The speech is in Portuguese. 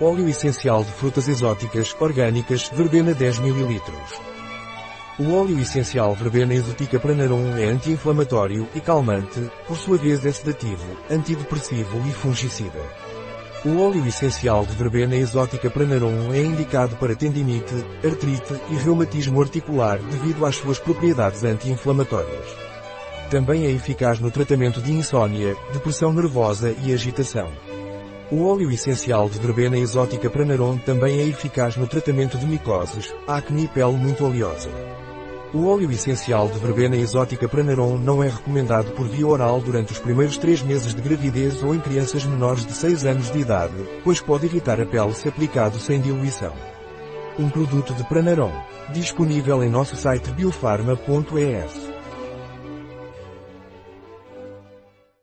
Óleo essencial de frutas exóticas, orgânicas, verbena 10 ml. O óleo essencial verbena exotica pranarum é anti-inflamatório e calmante, por sua vez é sedativo, antidepressivo e fungicida. O óleo essencial de verbena exótica pranarum é indicado para tendinite, artrite e reumatismo articular devido às suas propriedades anti-inflamatórias. Também é eficaz no tratamento de insônia, depressão nervosa e agitação. O óleo essencial de verbena exótica pranarum também é eficaz no tratamento de micoses, acne e pele muito oleosa. O óleo essencial de verbena exótica pranarum não é recomendado por via oral durante os primeiros três meses de gravidez ou em crianças menores de 6 anos de idade, pois pode irritar a pele se aplicado sem diluição. Um produto de Pranarum, disponível em nosso site biofarma.es.